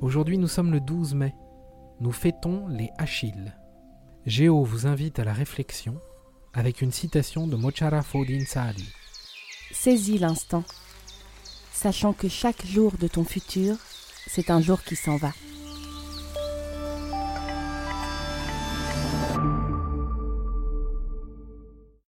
Aujourd'hui nous sommes le 12 mai. Nous fêtons les Achilles. Géo vous invite à la réflexion avec une citation de Mochara Fodin Sa'adi. Saisis l'instant, sachant que chaque jour de ton futur, c'est un jour qui s'en va.